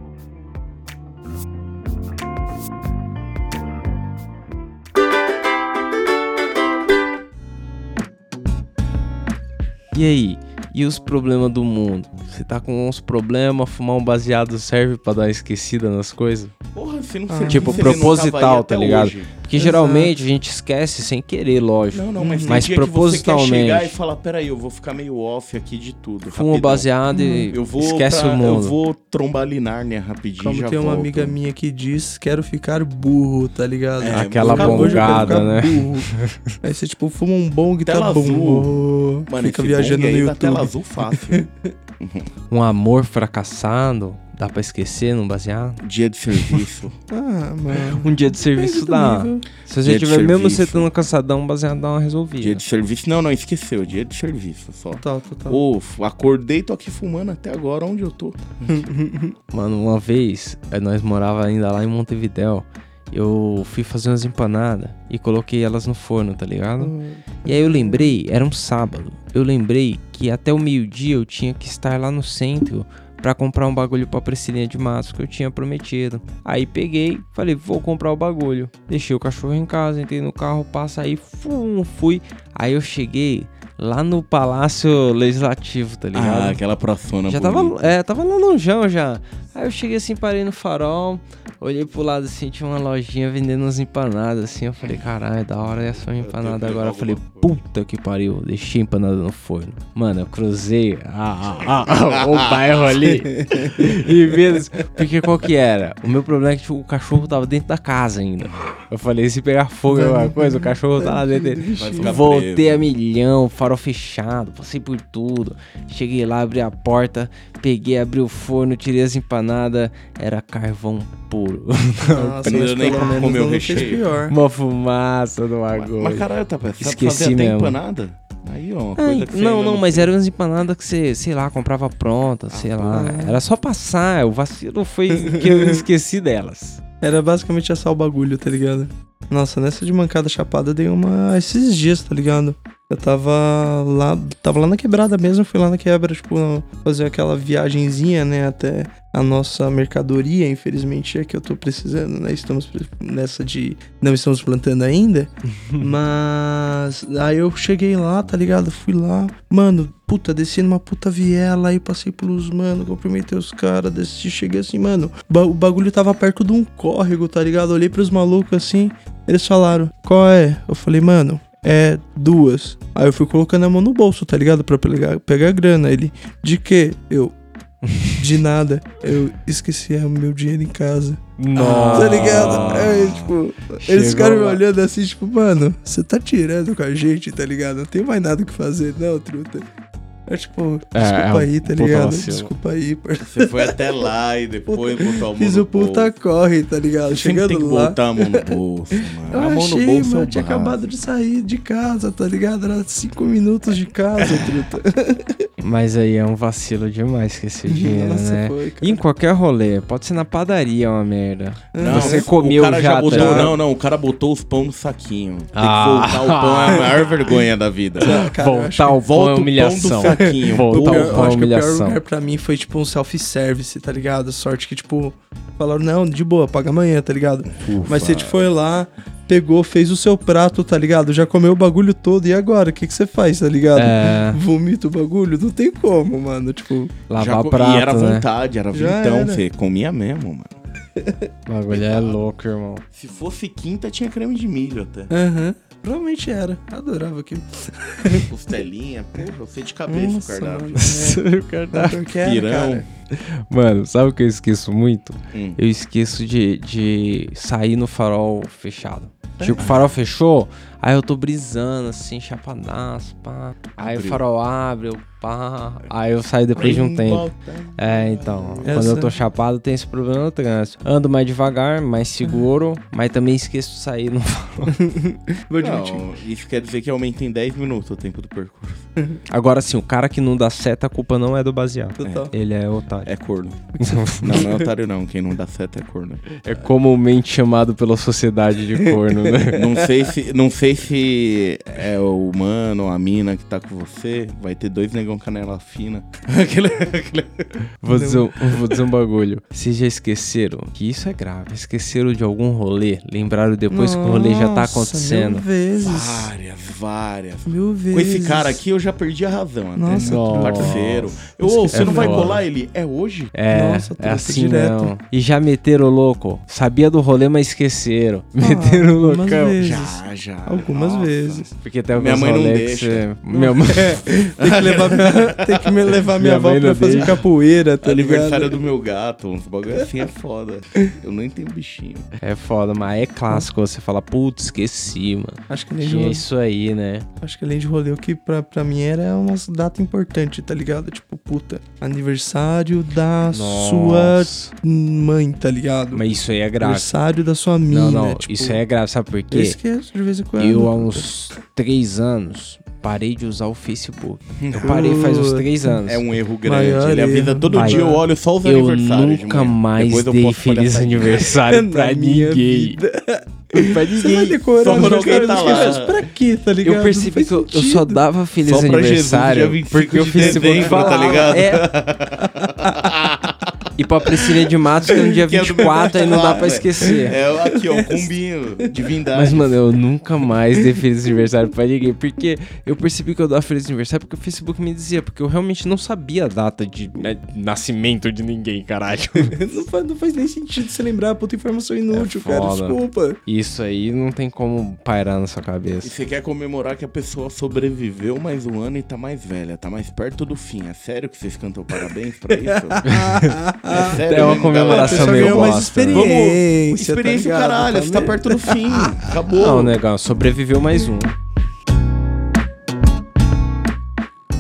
E aí? E os problemas do mundo? Você tá com uns problemas, fumar um baseado serve pra dar uma esquecida nas coisas? Porra, se não Ah. Tipo, proposital, tá ligado? hoje. Porque Exato. geralmente a gente esquece sem querer, lógico. Não, não, mas tem Mas dia que você quer propositalmente. chegar e falar, peraí, eu vou ficar meio off aqui de tudo. Fuma rapidão. baseado e Eu vou esquece pra- o mundo. Eu vou trombar ali Nárnia rapidinho Como já tem uma volto. amiga minha que diz, quero ficar burro, tá ligado? É, Aquela eu quero bongada, né? burro. Aí você, tipo, fuma um bong, tá Tela bom. azul. Mano, Fica viajando no dá tela YouTube. azul fácil. Um amor fracassado, dá pra esquecer num baseado? Dia de serviço. Ah, mano. Um dia de serviço dá. Se você Dia tiver mesmo você estando cansadão, um baseado dá uma resolvida. dia de serviço. Não, não, esqueceu. Dia de serviço só. Total, total. Ô, acordei, tô aqui fumando até agora onde eu tô. Mano, uma vez, eh, nós morava ainda lá em Montevidéu. Eu fui fazer umas empanadas e coloquei elas no forno, tá ligado? E aí eu lembrei, era um sábado. Eu lembrei que até o meio-dia eu tinha que estar lá no centro pra comprar um bagulho pra Priscilinha de Matos que eu tinha prometido. Aí peguei, falei, vou comprar o bagulho. Deixei o cachorro em casa, entrei no carro, passa aí, fum, fui. Aí eu cheguei lá no Palácio Legislativo, tá ligado? Ah, aquela prosona Já tava, é, tava lá longeão já. Aí eu cheguei assim, parei no farol, olhei pro lado assim, tinha uma lojinha vendendo umas empanadas assim. Eu falei, caralho, da hora essa tenho empanada agora. Eu falei, puta que pariu, deixei empanada no forno. Mano, eu cruzei a- a- a- o bairro ali e vi. Porque qual que era? O meu problema é que tipo, o cachorro tava dentro da casa ainda. Eu falei, se pegar fogo alguma coisa, o cachorro tá lá dentro dele. Voltei preso. a milhão, farol fechado, passei por tudo. Cheguei lá, abri a porta, peguei, abri o forno, tirei as empanadas, era carvão puro. Nossa, Não mas nem pelo pra menos comer o não fez recheio. pior. Uma fumaça do Mas, bagulho. mas caralho, tá pensando Esqueci até mesmo. empanada? Aí, ó, uma Ai, coisa que você não, não, mas eram umas empanadas que você, sei lá, comprava pronta, sei lá. Era só passar, o vacilo foi que eu esqueci delas. Era basicamente assar o bagulho, tá ligado? Nossa, nessa de mancada chapada eu dei uma esses dias, tá ligado? Eu tava lá, tava lá na quebrada mesmo, fui lá na quebra, tipo, fazer aquela viagenzinha, né, até a nossa mercadoria, infelizmente é que eu tô precisando, né? Estamos nessa de não estamos plantando ainda. Mas aí eu cheguei lá, tá ligado? Fui lá, mano, puta, desci numa puta viela, aí passei pelos mano, cumprimentei os caras, desci, cheguei assim, mano, o bagulho tava perto de um córrego, tá ligado? Olhei pros malucos assim, eles falaram, qual é? Eu falei, mano, é duas. Aí eu fui colocando a mão no bolso, tá ligado? Pra pegar, pegar grana. Ele, de quê? Eu, de nada. Eu esqueci o meu dinheiro em casa. Nossa. Tá ligado? Aí, tipo, eles ficaram me olhando assim, tipo, mano, você tá tirando com a gente, tá ligado? Não tem mais nada o que fazer, não, truta. É tipo, É, desculpa é um aí, tá ligado? vacilo. Desculpa aí, parceiro. Você foi até lá e depois botou a mão Fiz no o puta corre, tá ligado? Você sempre tem que Chegando lá. botar a mão no bolso, mano. Eu a mão achei, no bolso mano, é o tinha acabado de sair de casa, tá ligado? Era cinco minutos de casa, truta. Mas aí é um vacilo demais que esse dinheiro, Nossa, né? foi, cara. E em qualquer rolê, pode ser na padaria é uma merda. Não, Você o comeu cara já, já botou, ligado? Não, não, o cara botou os pão no saquinho. Tem Ah. que voltar o pão, é a maior vergonha da vida. Cara, eu Voltar que- ao pão Volta é o pão saquinho. Voltar pior, eu acho que o pior lugar pra mim foi, tipo, um self-service, tá ligado? Sorte que, tipo, falaram, não, de boa, paga amanhã, tá ligado? Mas você tipo, foi lá, pegou, fez o seu prato, tá ligado? Já comeu o bagulho todo, e agora? O que que você faz, tá ligado? É. Vomita o bagulho? Não tem como, mano. Tipo, Lavar co- prato, e era né? vontade, era Já vintão, era. você comia mesmo, mano. O bagulho é louco, irmão. Se fosse quinta, tinha creme de milho até. aham. Provavelmente era. Adorava aquilo. Costelinha, porra, eu sei de cabeça Nossa, o cardápio. mano. O cardápio. É, era, Pirão. cara. Mano, sabe o que eu esqueço muito? Hum. Eu esqueço de, de sair no farol fechado. Tipo, o farol fechou, aí eu tô brisando, assim, chapadaço, pá. Aí o Abriu. farol abre, eu pá. Aí eu saio depois de um tempo. É, então. Eu quando eu tô chapado, tem esse problema no trânsito. Ando mais devagar, mais seguro, mas também esqueço de sair no farol. Vou admitir. Não, isso quer dizer que aumenta em 10 minutos o tempo do percurso. Agora sim, o cara que não dá seta, a culpa não é do baseado. Total. Ele é otário. É corno. Não, não é otário não. Quem não dá seta é corno. É comumente chamado pela sociedade de corno, né? Não sei se, não sei se é o mano ou a mina que tá com você. Vai ter dois negão canela fina. Aquele, aquele... Vou dizer, um- vou dizer um bagulho. Vocês já esqueceram que isso é grave. Esqueceram de algum rolê, lembraram depois que o rolê já tá Nossa, acontecendo. Mil vezes. Várias, várias. Mil vezes. Com esse cara aqui eu já perdi a razão. Até. Nossa, Nossa. parceiro. Eu, Isso ô, você é não vai foda. colar ele? É hoje? É, Nossa, é assim direto. não. E já meteram o louco. Sabia do rolê, mas esqueceram. meteram o algumas loucão. vezes. Já, já. Algumas Nossa. vezes. Porque tem Minha alguns mãe não deixa. você... Minha mãe... Tem que levar minha, tem que me levar minha, Minha avó pra fazer deixa. capoeira, tá Aniversário ligado? do meu gato, uns bagulho assim é foda. Eu nem tenho bichinho. É foda, mas é clássico você falar, putz, esqueci, mano. Acho que além de rolê, isso aí, né? acho que além de rolê, o que pra, pra mim era uma data importante, tá ligado? Tipo, puta, aniversário da sua Nossa. mãe, tá ligado? Mas isso aí é grave. Aniversário da sua mina, Não, não, tipo, isso aí é grave, sabe por Eu quê? esqueço de vez em quando. Eu, há uns três anos, parei de usar o Facebook. Eu parei faz uns três anos. É um erro grande. Maior Ele avisa todo Vai. dia, eu olho só os Eu aniversários. de nunca manhã. mais Depois eu dei posso feliz aniversário pra minha ninguém. vida. pra Você vai ninguém. decorar Só o quando alguém tá lá. pra quê, tá ligado? Eu percebi que eu, só dava feliz Só Jesus, aniversário dia 25 porque o de Facebook dezembro, tá falava. ligado? É. e pra Priscilia de Matos, que é no dia Que é do 24, aí não dá pra esquecer. É aqui, ó, combinho. Divindade. Mas, mano, eu nunca mais dei feliz aniversário pra ninguém. Porque eu percebi que eu dava feliz aniversário porque o Facebook me dizia. Porque eu realmente não sabia a data de né, nascimento de ninguém, caralho. não, faz, não faz nem sentido você lembrar, puta informação inútil, É cara. Desculpa. Isso aí não tem como pairar na sua E cabeça. você quer comemorar que a pessoa sobreviveu mais um ano e tá mais velha, tá mais perto do fim. É sério que vocês cantam parabéns pra isso? é sério É uma mesmo, comemoração galera? Meio bosta, né? experiência. Vamos, experiência tá ligado? caralho, você tá perto do fim. Acabou. Não, negão, sobreviveu mais um.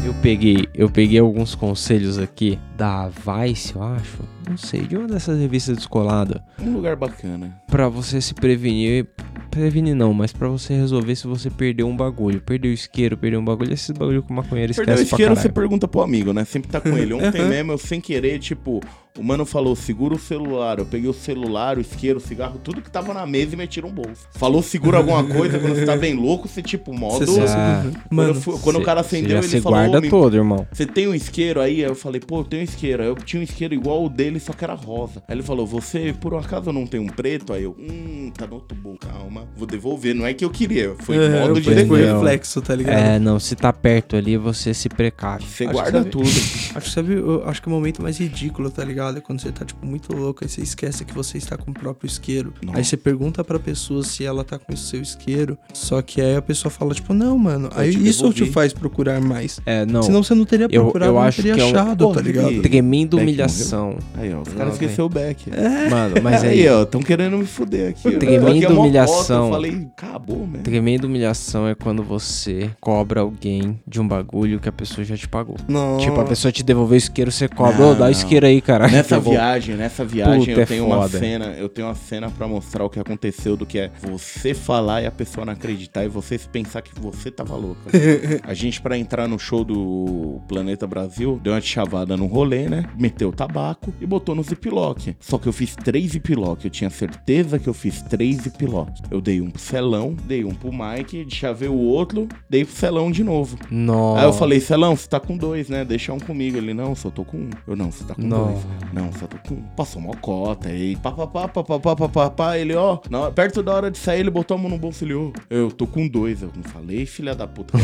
Eu peguei, eu peguei alguns conselhos aqui da Vice, eu acho. Não sei, de uma dessas revistas descoladas. Um lugar bacana. Pra você se prevenir. Prevenir não, mas pra você resolver se você perdeu um bagulho. Perdeu o isqueiro, perdeu um bagulho. Esses bagulho que o maconheiro Perdeu o esquece isqueiro, você pergunta pro amigo, né? Sempre tá com ele. Ontem Uhum. mesmo, eu sem querer, tipo, o mano falou, segura o celular. Eu peguei o celular, o isqueiro, o cigarro, tudo que tava na mesa e meti no bolso. Falou, segura alguma coisa, quando você tá bem louco, você, tipo, modo... Você- você- Ah, Quando, Mano, fui- quando o cara Você acendeu, ele falou, guarda "Ô, me- todo, irmão. Você tem um isqueiro aí? Aí eu falei, pô, eu tenho um isqueiro. Aí eu tinha um isqueiro igual o dele, só que era rosa. Aí ele falou, você por um acaso não tem um preto? Aí eu, hum, tá no outro bolso, calma. Vou devolver. Não é que eu queria, foi É, modo de reflexo, tá ligado? É, não, se tá perto ali, você se precave. Você Acho guarda que tudo. Acho que sabe, eu acho que o momento mais ridículo, tá ligado? É quando você tá, tipo, muito louco, aí você esquece que você está com o próprio isqueiro. Nossa. Aí você pergunta pra pessoa se ela tá com o seu isqueiro, só que aí a pessoa fala, tipo, não, mano. Eu Aí te isso devolvi. te faz procurar mais. É, não. Senão você não teria Eu- procurado, eu não acho teria que é um- achado, tá ligado? Beck humilhação. Aí, ó, os caras esqueceram o Beck. Mano, mas aí, aí, ó, tão querendo me fuder aqui. Tremenda Aqui é humilhação. Eu falei, acabou, mesmo. tremenda humilhação é quando você cobra alguém de um bagulho que a pessoa já te pagou. Não. Tipo, a pessoa te devolveu o isqueiro, você cobra, ô, dá o isqueiro aí, cara. Nessa viagem, nessa viagem Puta, é eu tenho uma foda. cena, eu tenho uma cena pra mostrar o que aconteceu do que é você falar e a pessoa não acreditar e você pensar que você tava louca. a gente pra entrar no show do Planeta Brasil, deu uma chavada no rolê, né? Meteu tabaco e botou botou no ziplock. Só que eu fiz três ziplock, eu tinha certeza que eu fiz três ziplock. Eu dei um pro Celão, dei um pro Mike, chavei o outro, dei pro Celão de novo. Nossa. Aí eu falei, Celão, você tá com dois, né? Deixa um comigo. Ele, não, só tô com um. Eu, não, você tá com Nossa. dois. Não, só tô com um. Passou uma cota, e papapá, papapá, papapá. Ele, ó, na, perto da hora de sair, ele botou a mão no bolso, ele, eu tô com dois. Eu não falei, filha da puta.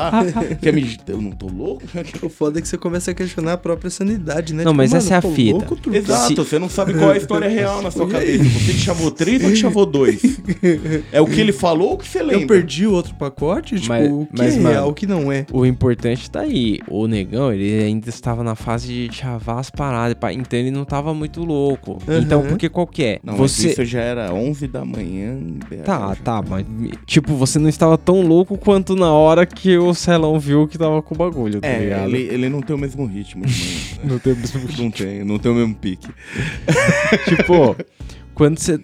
Quer me... Eu não tô louco? o foda é que você começa a questionar a própria sanidade, né? Não, tipo, mas essa é a fita louco, truta. Exato, você não sabe qual é a história real na sua cabeça. Você que chamou três ou que chamou dois? É o que ele falou ou o que você lembra? Eu perdi o outro pacote? Tipo, Mas- o que mas, é mano, real, o que não é? O importante tá aí. O negão, ele ainda estava na fase de chavar as paradas, pá, então ele não tava muito louco. Uhum. Então, porque qual que é? Não, mas você. isso já era 11 da manhã. em BH, Tá, já. tá, mas tipo, você não estava tão louco quanto na hora que o Celão viu que tava com o bagulho, tá É, ligado? ele, ele não tem o mesmo ritmo de manhã. né? Não tem o mesmo Não tem, não tem o mesmo pique. tipo, quando você,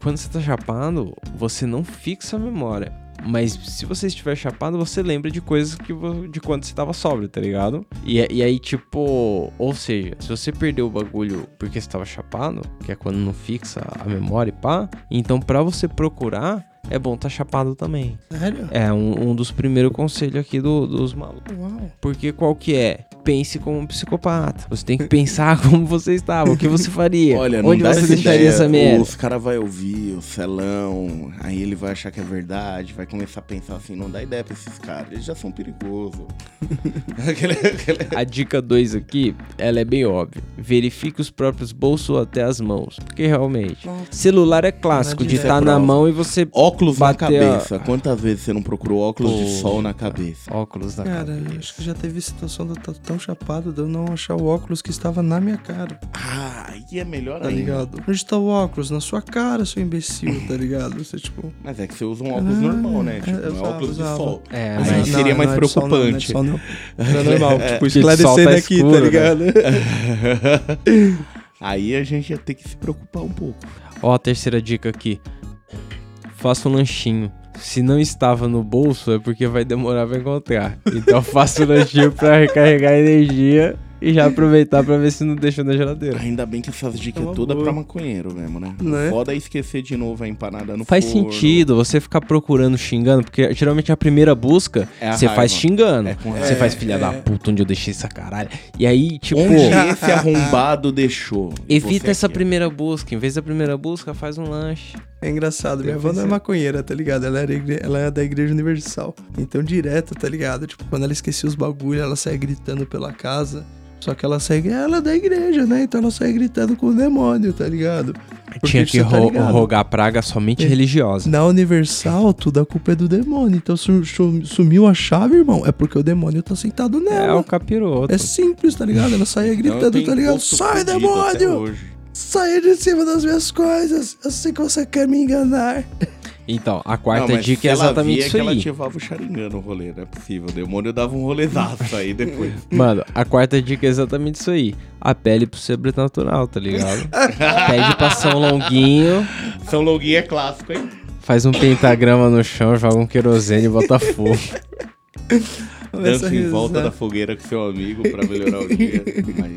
quando você tá chapado, você não fixa a memória. Mas se você estiver chapado, você lembra de coisas que de quando você tava sóbrio, tá ligado? E, e aí, tipo, ou seja, se você perdeu o bagulho porque você tava chapado, que é quando não fixa a memória e pá, então pra você procurar, é bom tá chapado também. Sério? É um, um dos primeiros conselhos aqui do- dos malucos. Uau. Porque qual que é? Pense como um psicopata. Você tem que pensar como você estava, o que você faria. Olha, não Onde dá você essa deixaria ideia. essa merda? Os caras vão ouvir o celão, aí ele vai achar que é verdade, vai começar a pensar assim, não dá ideia pra esses caras, eles já são perigosos. A dica 2 aqui, ela é bem óbvia. Verifique os próprios bolsos ou até as mãos. Porque realmente, Nossa. celular é clássico de estar na Prova. mão e você. Óculos na Bater a- cabeça. Quantas vezes você não procurou óculos de Pô. sol na cabeça? Óculos na Cara, cabeça. acho que já teve situação de eu estar tão chapado de eu não achar o óculos que estava na minha cara, Ah, aí é melhor tá ainda. ligado? Onde tá o óculos? Na sua cara, seu imbecil, tá ligado? Você, tipo... Mas é que você usa um óculos Ah, normal, né? é, Tipo, não é usava, óculos de usava. sol. É, Mas aí seria mais é de sol não, não é de preocupante. sol não. Era normal, tipo, de sol esclarecendo tá aqui, escuro, tá né? ligado? Aí a gente ia ter que se preocupar um pouco. Ó, a terceira dica aqui. Faça um lanchinho. Se não estava no bolso, é porque vai demorar pra encontrar. Então faça o lanchinho pra recarregar energia e já aproveitar pra ver se não deixa na geladeira. Ainda bem que essas dicas É é uma todas boa. pra maconheiro mesmo, né? Né? Foda é esquecer de novo a empanada no Faz forno. sentido você ficar procurando, xingando, porque geralmente a primeira busca É a você faz raiva. xingando. É Você faz filha da puta onde eu deixei essa caralho. E aí, tipo, Onde esse arrombado deixou? Evita essa aqui, primeira busca. Em vez da primeira busca, faz um lanche. É engraçado, minha avó não é maconheira, tá ligado? Ela, era igre- ela é da Igreja Universal. Então, direto, tá ligado? Tipo, quando ela esquecia os bagulho, ela saia gritando pela casa. Só que ela segue, ela é da igreja, né? Então ela sai gritando com o demônio, tá ligado? Porque Tinha que tá ro- ligado. rogar praga somente É. religiosa. Na Universal, tudo a culpa é do demônio. Então, su- su- sumiu a chave, irmão, é porque o demônio tá sentado É nela. o capiroto. É simples, tá ligado? Ela saia Então gritando, tá ligado? Sai, demônio! Saia de cima das minhas coisas! Eu sei que você quer me enganar. Então, a quarta Não, dica é ela exatamente via isso que ela aí. ativava o Sharingan no rolê, não é possível. O demônio dava um rolezaço aí depois. Mano, a quarta dica é exatamente isso aí. Apele pro sobrenatural, tá ligado? Pede pra São Longuinho, São Longuinho é clássico, hein? faz um pentagrama no chão, joga um querosene e bota fogo. Dança em volta da fogueira com seu amigo pra melhorar o dia. Mas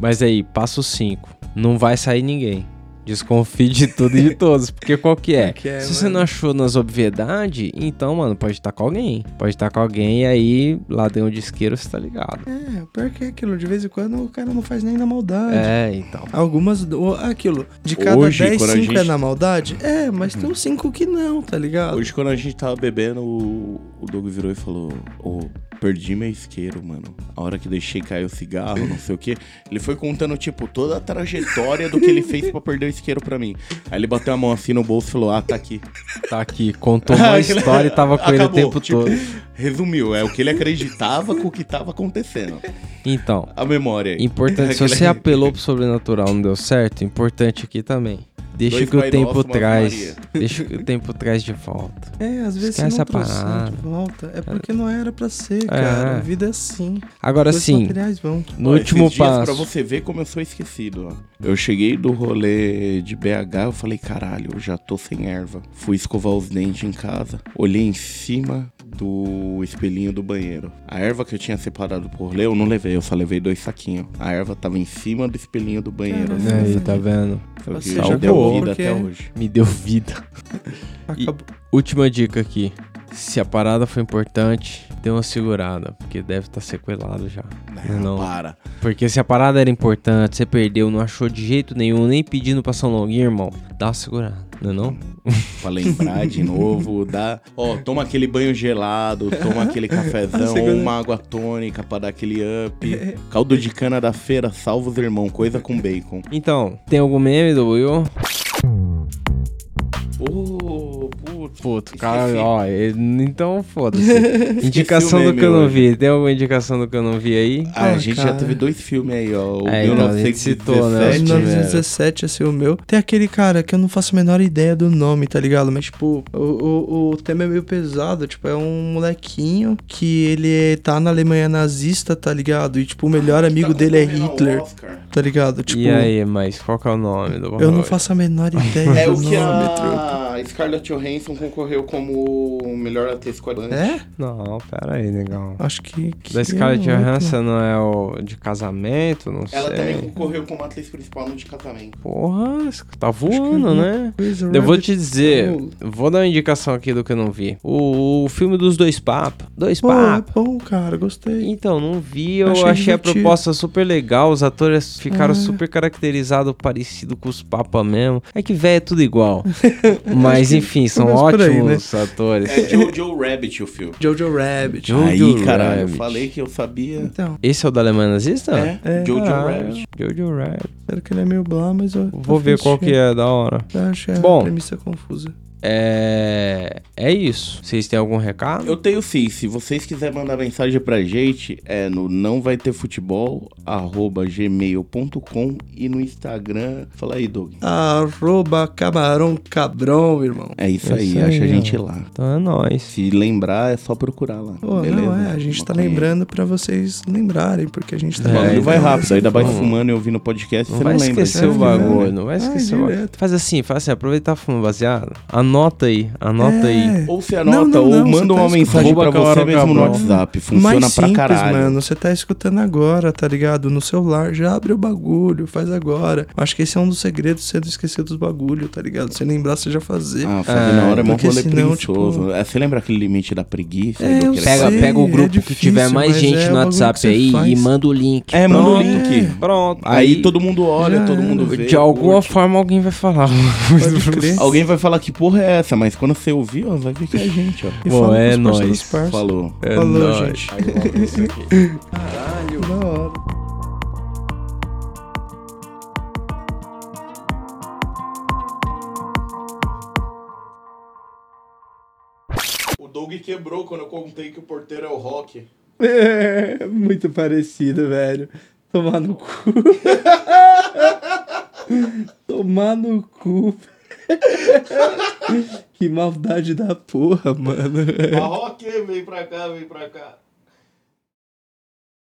Mas aí, passo 5. Não vai sair ninguém. Desconfie de tudo e de todos. Porque qual que é? Que é, Se você mano. não achou nas obviedades, então, mano, pode estar com alguém. Pode estar com alguém e aí, ladrão de isqueiro, você tá ligado. É, o pior que é aquilo. De vez em quando o cara não faz nem na maldade. É, então. Algumas. Aquilo. De cada Hoje, 10, quando a 5 é gente- na maldade? É, mas tem uns 5 que não, tá ligado? hoje quando a gente tava bebendo, o, o Doug virou e falou: Ô, perdi meu isqueiro, mano. A hora que deixei cair o cigarro, não sei o que. Ele foi contando, tipo, toda a trajetória do que ele fez pra perder o isqueiro pra mim. Aí ele bateu a mão assim no bolso e falou: Ah, tá aqui. Tá aqui, contou uma história e tava com ele o Acabou, tempo tipo, todo. Resumiu, é o que ele acreditava com o que tava acontecendo. Então, A memória. aí. importante, se você apelou pro sobrenatural não deu certo, importante aqui também. Deixa Dois que o tempo Nosso, traz. Maria. Deixa que o tempo traz de volta. É, às vezes Esquece não a trouxer parada. de volta, é porque não era pra ser, cara. É. A vida é assim. Agora sim, materiais vão. no Ó, último dias, passo. Pra você ver como eu sou esquecido, ó. Eu cheguei do rolê de BH, eu falei, caralho, eu já tô sem erva. Fui escovar os dentes em casa, olhei em cima do espelhinho do banheiro. A erva que eu tinha separado pro rolê, eu não levei, eu só levei dois saquinhos. A erva tava em cima do espelhinho do banheiro. Caralho. assim. Aí, tá vendo? Foi o que Você já me deu vida até hoje. Me deu vida. Acabou. Última dica aqui. Se a parada foi importante, dê uma segurada, porque deve estar sequelado já. Não, Não. para. Porque se a parada era importante, você perdeu, não achou de jeito nenhum, nem pedindo pra São Longuinho, irmão, dá uma segurada, não é não? Pra lembrar de novo, dá. Ó, toma aquele banho gelado, toma aquele cafezão, uma água tônica pra dar aquele up. Caldo de cana da feira, salva os irmãos, coisa com bacon. Então, tem algum meme do Will? Putz. Puto, cara, ó, então foda-se. Indicação do meme que eu não vi. Tem alguma indicação do que eu não vi aí? Ah, a Ah, gente cara. já teve dois filmes aí, ó. O É, então, a gente citou, né? 1917. Os 1917 ia ser o meu. Tem aquele cara que eu não faço a menor ideia do nome, tá ligado? Mas, tipo, o, o, o tema é meio pesado. Tipo, é um molequinho que ele tá na Alemanha nazista, tá ligado? E, tipo, o melhor amigo Tá dele é Hitler, tá ligado? Tipo, e aí, mas qual que é o nome do eu não faço a menor ideia É do o que nome, truco. a Scarlett Johansson concorreu como melhor atriz coadjuvante. É? Não, pera aí, negão. Acho que. que Da Scarlett é outro. Johansson não é o de casamento, não Ela também sei. concorreu como atriz principal no de casamento. Porra, tá voando, né? Eu vou te dizer, vou dar uma indicação aqui do que eu não vi. O, o filme dos dois papos. Dois Pô, é papos. bom, cara, gostei. Então, não vi, eu Achei achei, a proposta super legal, os atores ficaram Ah. super caracterizados, parecido com os papas mesmo. É que velho é tudo igual. Mas enfim, são começa por aí, né? ótimos atores. É Jojo Rabbit o filme. Jojo Rabbit. Jojo aí, caralho, eu falei que eu sabia. Então, Esse é o da Alemanha nazista? É, É. Jojo Ah, Rabbit. Jojo Rabbit. espero que ele é meio blá, mas eu. Vou ver qual que é, da hora. Eu acho a Bom. premissa confusa. É. É isso. Vocês têm algum recado? Eu tenho sim, se vocês quiserem mandar mensagem pra gente, é no não vai ter futebol, arroba gmail.com e no Instagram. Fala aí, Doug. Arroba camarão cabrão, irmão. É isso, Isso aí, aí, acha a gente lá. Então é nóis. Se lembrar, é só procurar lá. Pô, beleza? não é, a gente tá lembrando pra vocês lembrarem, porque a gente tá É, vai rápido, aí ainda vai fumando e ouvindo o podcast, Não você vai não lembra. esquecer o É, bagulho, né? não vai Vai esquecer o bagulho. Faz assim, faz assim, aproveitar fumando baseado. Anota aí, anota aí. É. Ou você anota, Não, não, ou não, manda você uma tá mensagem pra você mesmo no WhatsApp. Funciona Mais pra simples, caralho. mano. Você tá escutando agora, tá ligado? No celular, já abre o bagulho, faz agora. Acho que esse é um dos segredos, você não esquecer dos bagulho, tá ligado? Você lembrar, você já fazer. Ah, fazer É, na hora é mó porque rolê senão, preguiçoso. tipo- É, você lembra aquele limite da preguiça? É, eu querer Pega, fazer? pega o é grupo que difícil, tiver mais gente é no que WhatsApp aí faz. e manda o link. É, manda o link. Pronto. Aí todo mundo olha, todo mundo vê. De alguma forma alguém vai falar. Alguém vai falar que porra é essa, mas quando você ouvir, ó, vai ver que é a gente, ó. E Bom, fala é nóis. Falou. É Falou, nóis. gente. Caralho. Da hora. O Doug quebrou quando eu contei que o porteiro é o Rock. É, muito parecido, velho. Tomar no cu. Tomar no cu. que maldade da porra, mano. Rock, vem pra cá, vem pra cá.